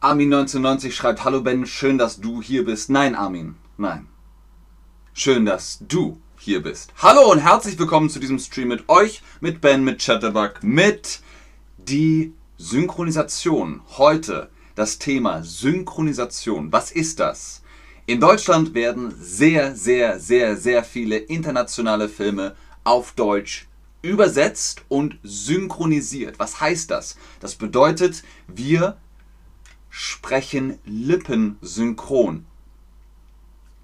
Armin1990 schreibt, hallo Ben, schön, dass du hier bist. Nein, Armin, nein. Schön, dass du hier bist. Hallo und herzlich willkommen zu diesem Stream mit euch, mit Ben, mit Chatterbug, mit die Synchronisation. Heute das Thema Synchronisation. Was ist das? In Deutschland werden sehr, sehr, sehr, sehr viele internationale Filme auf Deutsch übersetzt und synchronisiert. Was heißt das? Das bedeutet, wir sprechen lippensynchron.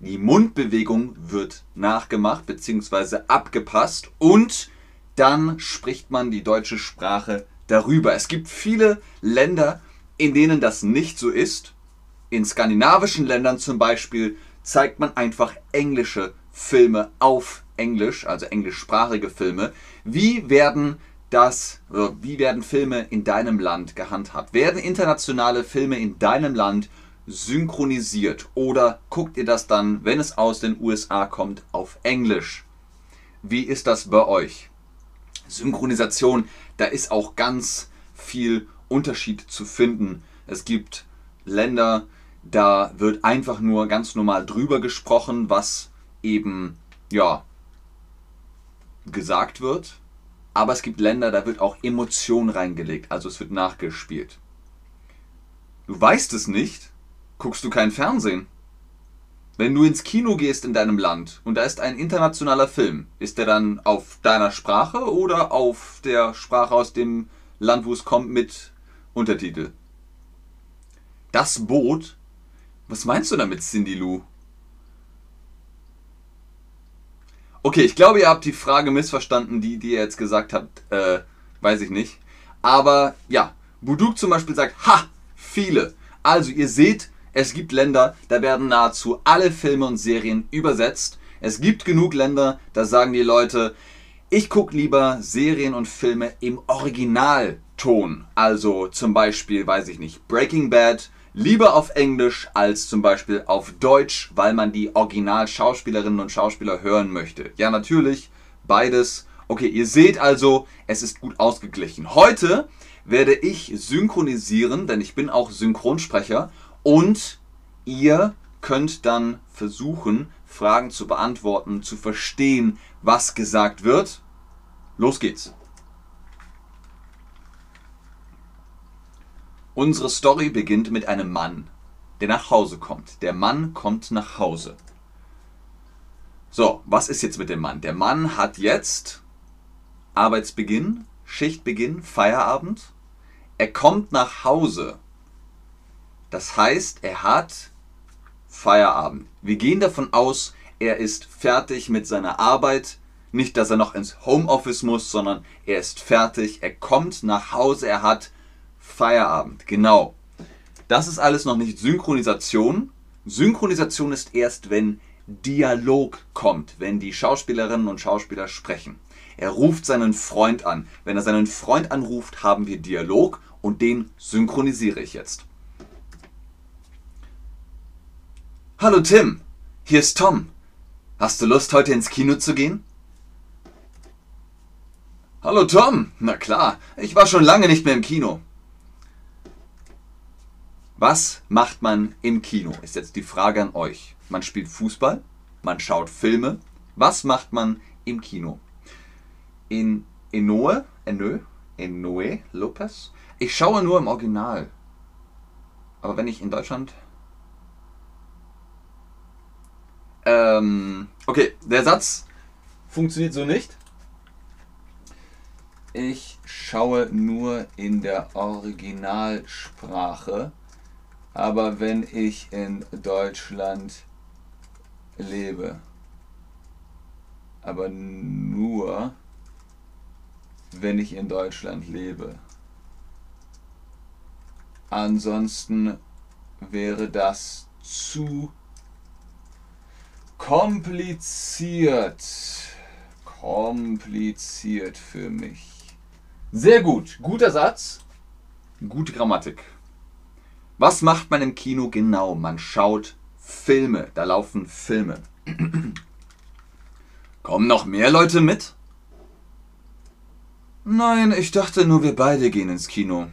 Die Mundbewegung wird nachgemacht bzw. abgepasst und dann spricht man die deutsche Sprache darüber. Es gibt viele Länder, in denen das nicht so ist. In skandinavischen Ländern zum Beispiel zeigt man einfach englische Filme auf Englisch, also englischsprachige Filme. Wie werden das, wie werden Filme in deinem Land gehandhabt? Werden internationale Filme in deinem Land synchronisiert oder guckt ihr das dann, wenn es aus den USA kommt, auf Englisch? Wie ist das bei euch? Synchronisation, da ist auch ganz viel Unterschied zu finden. Es gibt Länder, da wird einfach nur ganz normal drüber gesprochen, was eben ja gesagt wird aber es gibt Länder, da wird auch Emotion reingelegt, also es wird nachgespielt. Du weißt es nicht, guckst du kein Fernsehen. Wenn du ins Kino gehst in deinem Land und da ist ein internationaler Film, ist der dann auf deiner Sprache oder auf der Sprache aus dem Land, wo es kommt, mit Untertitel? Das Boot? Was meinst du damit, Cindy Lou? Okay, ich glaube, ihr habt die Frage missverstanden, die, die ihr jetzt gesagt habt. Äh, weiß ich nicht. Aber ja, Buduk zum Beispiel sagt, ha, viele. Also ihr seht, es gibt Länder, da werden nahezu alle Filme und Serien übersetzt. Es gibt genug Länder, da sagen die Leute, ich gucke lieber Serien und Filme im Originalton. Also zum Beispiel, weiß ich nicht, Breaking Bad lieber auf Englisch als zum Beispiel auf Deutsch, weil man die Original-Schauspielerinnen und Schauspieler hören möchte. Ja, natürlich, beides. Okay, ihr seht also, es ist gut ausgeglichen. Heute werde ich synchronisieren, denn ich bin auch Synchronsprecher und ihr könnt dann versuchen, Fragen zu beantworten, zu verstehen, was gesagt wird. Los geht's. Unsere Story beginnt mit einem Mann, der nach Hause kommt. Der Mann kommt nach Hause. So, was ist jetzt mit dem Mann? Der Mann hat jetzt Arbeitsbeginn, Schichtbeginn, Feierabend. Er kommt nach Hause. Das heißt, er hat Feierabend. Wir gehen davon aus, er ist fertig mit seiner Arbeit. Nicht, dass er noch ins Homeoffice muss, sondern er ist fertig. Er kommt nach Hause. Er hat Feierabend, genau. Das ist alles noch nicht Synchronisation. Synchronisation ist erst, wenn Dialog kommt, wenn die Schauspielerinnen und Schauspieler sprechen. Er ruft seinen Freund an. Wenn er seinen Freund anruft, haben wir Dialog und den synchronisiere ich jetzt. Hallo Tim, hier ist Tom. Hast du Lust, heute ins Kino zu gehen? Hallo Tom, na klar, ich war schon lange nicht mehr im Kino. Was macht man im Kino? Ist jetzt die Frage an euch. Man spielt Fußball, man schaut Filme. Was macht man im Kino? In Enoe, Enoe, Enoe Lopez? Ich schaue nur im Original. Aber wenn ich in Deutschland. Ähm, okay, der Satz funktioniert so nicht. Ich schaue nur in der Originalsprache. Aber wenn ich in Deutschland lebe, aber nur wenn ich in Deutschland lebe. Ansonsten wäre das zu kompliziert. Kompliziert für mich. Sehr gut. Guter Satz. Gute Grammatik. Was macht man im Kino genau? Man schaut Filme, da laufen Filme. Kommen noch mehr Leute mit? Nein, ich dachte nur, wir beide gehen ins Kino.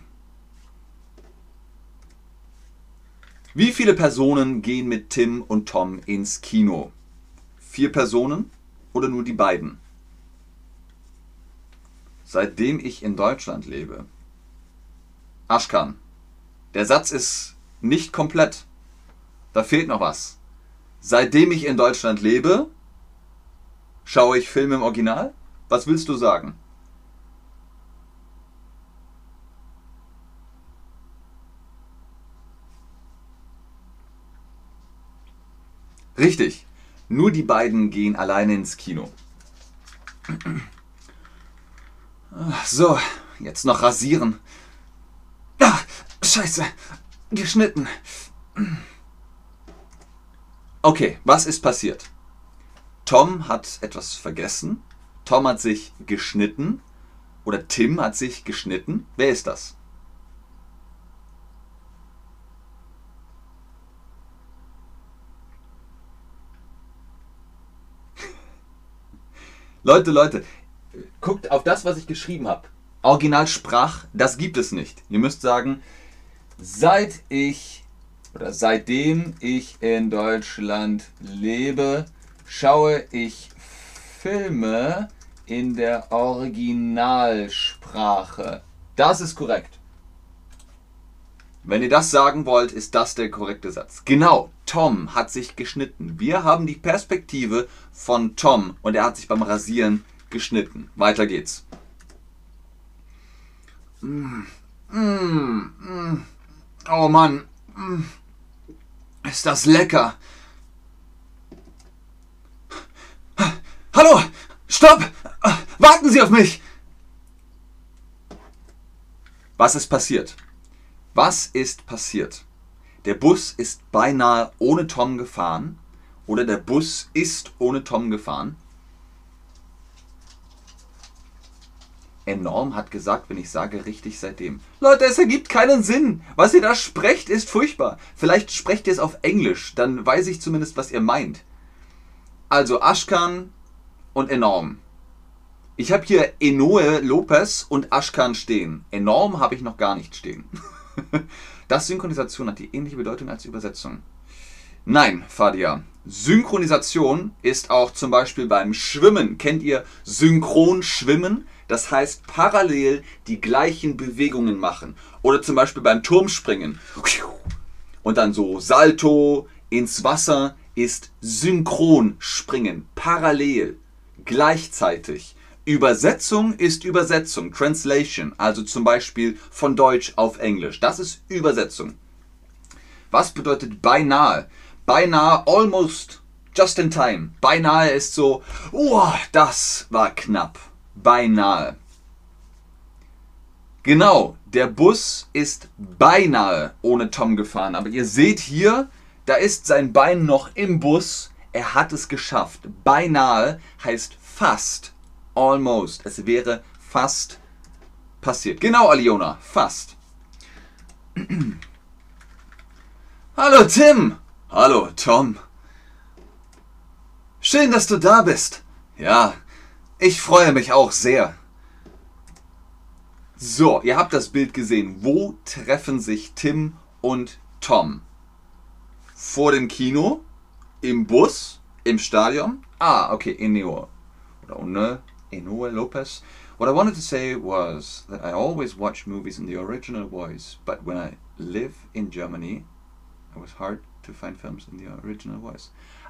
Wie viele Personen gehen mit Tim und Tom ins Kino? Vier Personen oder nur die beiden? Seitdem ich in Deutschland lebe. Aschkan. Der Satz ist nicht komplett. Da fehlt noch was. Seitdem ich in Deutschland lebe, schaue ich Filme im Original? Was willst du sagen? Richtig. Nur die beiden gehen alleine ins Kino. So, jetzt noch rasieren. Ah, scheiße. Geschnitten. Okay, was ist passiert? Tom hat etwas vergessen. Tom hat sich geschnitten. Oder Tim hat sich geschnitten. Wer ist das? Leute, Leute, guckt auf das, was ich geschrieben habe. Originalsprach, das gibt es nicht. Ihr müsst sagen, seit ich oder seitdem ich in Deutschland lebe, schaue ich Filme in der Originalsprache. Das ist korrekt. Wenn ihr das sagen wollt, ist das der korrekte Satz. Genau, Tom hat sich geschnitten. Wir haben die Perspektive von Tom und er hat sich beim Rasieren geschnitten. Weiter geht's. Mm, mm, mm. Oh Mann, mm. ist das lecker. Hallo, stopp, warten Sie auf mich. Was ist passiert? Was ist passiert? Der Bus ist beinahe ohne Tom gefahren oder der Bus ist ohne Tom gefahren. Enorm hat gesagt, wenn ich sage richtig seitdem. Leute, es ergibt keinen Sinn. Was ihr da sprecht, ist furchtbar. Vielleicht sprecht ihr es auf Englisch, dann weiß ich zumindest, was ihr meint. Also Ashkan und Enorm. Ich habe hier Enoe Lopez und Ashkan stehen. Enorm habe ich noch gar nicht stehen. Das Synchronisation hat die ähnliche Bedeutung als Übersetzung. Nein, Fadia. Synchronisation ist auch zum Beispiel beim Schwimmen. Kennt ihr Synchronschwimmen? Das heißt parallel die gleichen Bewegungen machen. Oder zum Beispiel beim Turmspringen. Und dann so Salto ins Wasser ist Synchronspringen. Parallel. Gleichzeitig. Übersetzung ist Übersetzung, Translation, also zum Beispiel von Deutsch auf Englisch. Das ist Übersetzung. Was bedeutet beinahe? Beinahe, almost, just in time. Beinahe ist so, oh, das war knapp. Beinahe. Genau, der Bus ist beinahe ohne Tom gefahren. Aber ihr seht hier, da ist sein Bein noch im Bus. Er hat es geschafft. Beinahe heißt fast almost. Es wäre fast passiert. Genau, Aliona, fast. Hallo Tim. Hallo Tom. Schön, dass du da bist. Ja, ich freue mich auch sehr. So, ihr habt das Bild gesehen. Wo treffen sich Tim und Tom? Vor dem Kino? Im Bus? Im Stadion? Ah, okay, in Neo. Oder ohne Enoe Lopez. What I wanted to say was that I always watch movies in the original voice, but when I live in Germany, it was hard to find films in the original voice.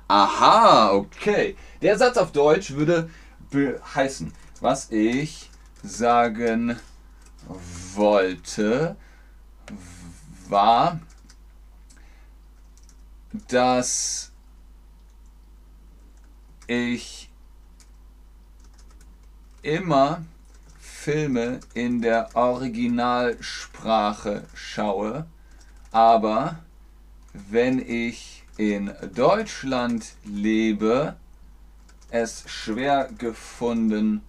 Aha, okay. Der Satz auf Deutsch würde heißen, was ich sagen wollte, war, dass ich immer Filme in der Originalsprache schaue, aber wenn ich in Deutschland lebe, es schwer gefunden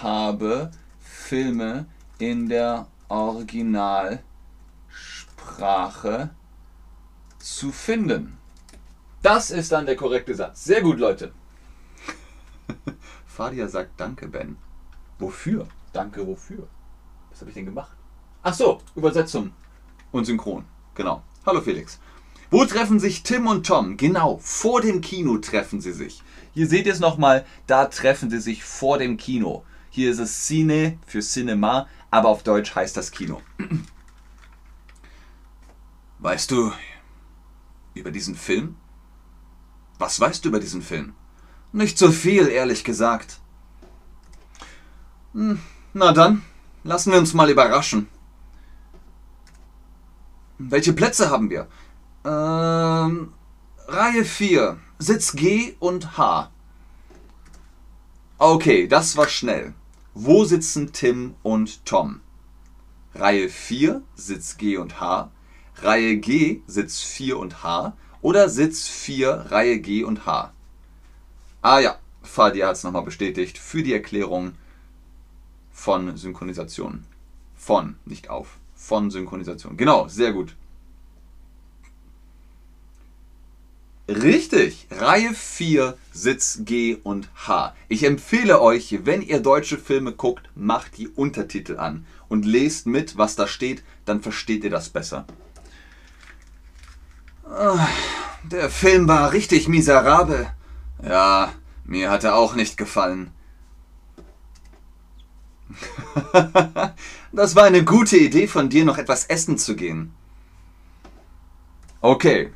habe, Filme in der Originalsprache zu finden. Das ist dann der korrekte Satz. Sehr gut, Leute. Fadia sagt Danke, Ben. Wofür? Danke, wofür? Was habe ich denn gemacht? Ach so, Übersetzung und Synchron. Genau. Hallo Felix. Wo treffen sich Tim und Tom? Genau, vor dem Kino treffen sie sich. Hier seht ihr es nochmal, da treffen sie sich vor dem Kino. Hier ist es Cine für Cinema, aber auf Deutsch heißt das Kino. Weißt du über diesen Film? Was weißt du über diesen Film? Nicht so viel, ehrlich gesagt. Hm, na dann, lassen wir uns mal überraschen. Welche Plätze haben wir? Ähm, Reihe 4, Sitz G und H. Okay, das war schnell. Wo sitzen Tim und Tom? Reihe 4, Sitz G und H. Reihe G, Sitz 4 und H. Oder Sitz 4, Reihe G und H. Ah ja, Fadia hat es nochmal bestätigt für die Erklärung von Synchronisation. Von, nicht auf. Von Synchronisation. Genau, sehr gut. Richtig, Reihe 4, Sitz G und H. Ich empfehle euch, wenn ihr deutsche Filme guckt, macht die Untertitel an und lest mit, was da steht, dann versteht ihr das besser. Ah, der Film war richtig miserabel. Ja, mir hat er auch nicht gefallen. das war eine gute Idee von dir, noch etwas essen zu gehen. Okay.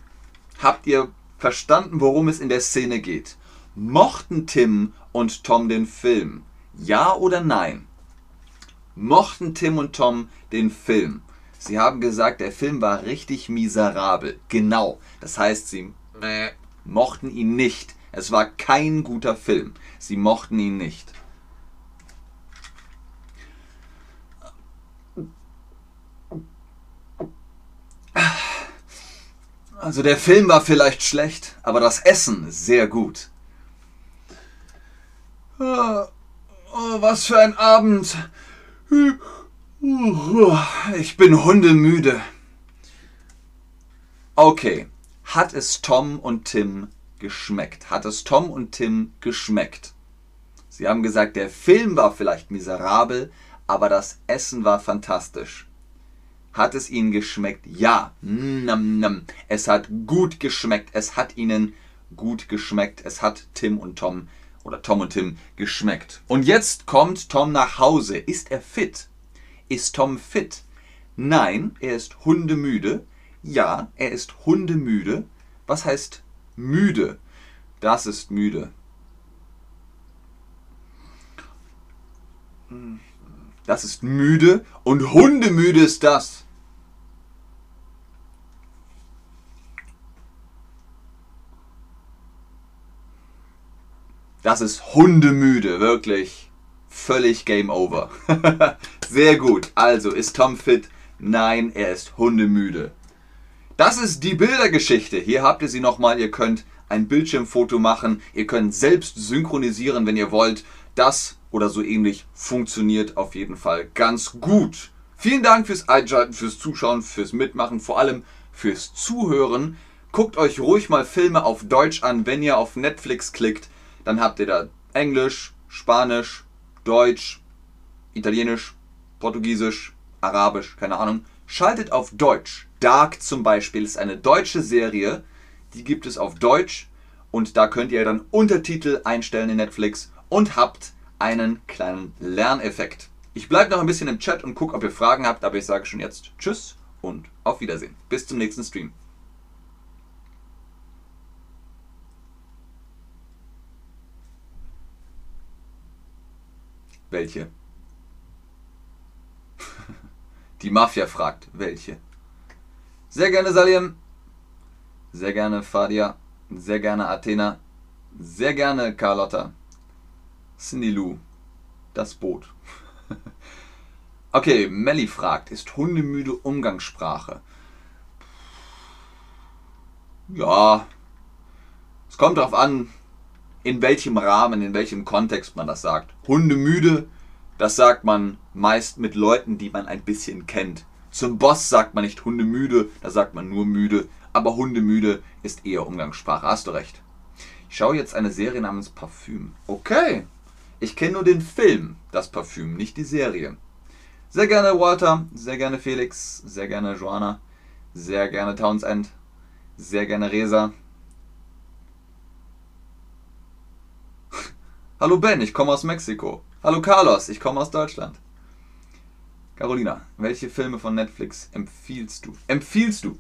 Habt ihr verstanden, worum es in der Szene geht? Mochten Tim und Tom den Film? Ja oder nein? Mochten Tim und Tom den Film? Sie haben gesagt, der Film war richtig miserabel. Genau. Das heißt, sie mochten ihn nicht. Es war kein guter Film. Sie mochten ihn nicht. Also der Film war vielleicht schlecht, aber das Essen sehr gut. Oh, oh, was für ein Abend. Ich bin hundemüde. Okay, hat es Tom und Tim geschmeckt? Hat es Tom und Tim geschmeckt? Sie haben gesagt, der Film war vielleicht miserabel, aber das Essen war fantastisch. Hat es ihnen geschmeckt? Ja. Nam, nam. Es hat gut geschmeckt. Es hat ihnen gut geschmeckt. Es hat Tim und Tom oder Tom und Tim geschmeckt. Und jetzt kommt Tom nach Hause. Ist er fit? Ist Tom fit? Nein, er ist hundemüde. Ja, er ist hundemüde. Was heißt müde? Das ist müde. Das ist müde und hundemüde ist das. Das ist hundemüde, wirklich. Völlig Game Over. Sehr gut. Also, ist Tom fit? Nein, er ist hundemüde. Das ist die Bildergeschichte. Hier habt ihr sie nochmal. Ihr könnt ein Bildschirmfoto machen. Ihr könnt selbst synchronisieren, wenn ihr wollt. Das oder so ähnlich funktioniert auf jeden Fall ganz gut. Vielen Dank fürs Einschalten, fürs Zuschauen, fürs Mitmachen, vor allem fürs Zuhören. Guckt euch ruhig mal Filme auf Deutsch an, wenn ihr auf Netflix klickt. Dann habt ihr da Englisch, Spanisch, Deutsch, Italienisch, Portugiesisch, Arabisch, keine Ahnung. Schaltet auf Deutsch. Dark zum Beispiel ist eine deutsche Serie, die gibt es auf Deutsch und da könnt ihr dann Untertitel einstellen in Netflix und habt einen kleinen Lerneffekt. Ich bleibe noch ein bisschen im Chat und gucke, ob ihr Fragen habt, aber ich sage schon jetzt Tschüss und auf Wiedersehen. Bis zum nächsten Stream. Welche? Die Mafia fragt, welche? Sehr gerne Salim, sehr gerne Fadia, sehr gerne Athena, sehr gerne Carlotta, Cindy Lou, das Boot. okay, Melly fragt, ist hundemüde Umgangssprache? Ja, es kommt darauf an, in welchem Rahmen, in welchem Kontext man das sagt. Hundemüde, das sagt man meist mit Leuten, die man ein bisschen kennt. Zum Boss sagt man nicht hundemüde, da sagt man nur müde, aber hundemüde ist eher Umgangssprache. Hast du recht. Ich schaue jetzt eine Serie namens Parfüm. Okay. Ich kenne nur den Film, das Parfüm, nicht die Serie. Sehr gerne Walter, sehr gerne Felix, sehr gerne Joanna, sehr gerne Townsend, Sehr gerne Resa. Hallo Ben, ich komme aus Mexiko. Hallo Carlos, ich komme aus Deutschland. Carolina, welche Filme von Netflix empfiehlst du? Empfiehlst du?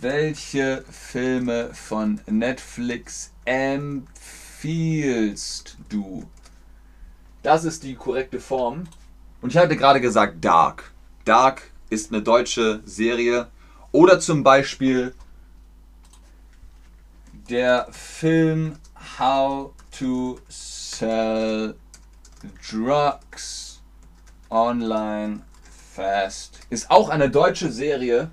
Welche Filme von Netflix empfiehlst du? Das ist die korrekte Form. Und ich hatte gerade gesagt Dark. Dark ist eine deutsche Serie. Oder zum Beispiel der Film How to Sell Drugs Online Fast. Ist auch eine deutsche Serie,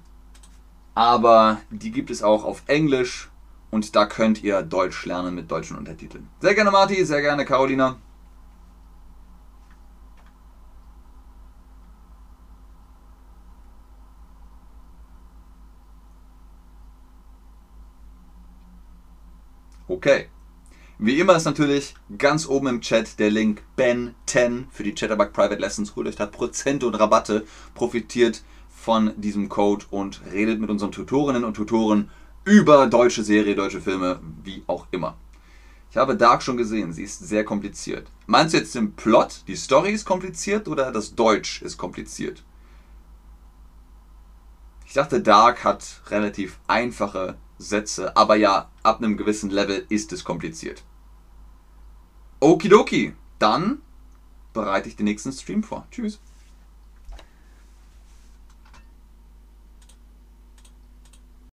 aber die gibt es auch auf Englisch und da könnt ihr Deutsch lernen mit deutschen Untertiteln. Sehr gerne Marti, sehr gerne Carolina. Okay. Wie immer ist natürlich ganz oben im Chat der Link Ben10 für die Chatterbug Private Lessons. Holt euch da Prozente und Rabatte, profitiert von diesem Code und redet mit unseren Tutorinnen und Tutoren über deutsche Serie, deutsche Filme, wie auch immer. Ich habe Dark schon gesehen, sie ist sehr kompliziert. Meinst du jetzt den Plot, die Story ist kompliziert oder das Deutsch ist kompliziert? Ich dachte, Dark hat relativ einfache Sätze, aber ja, ab einem gewissen Level ist es kompliziert. Okidoki, dann bereite ich den nächsten Stream vor. Tschüss.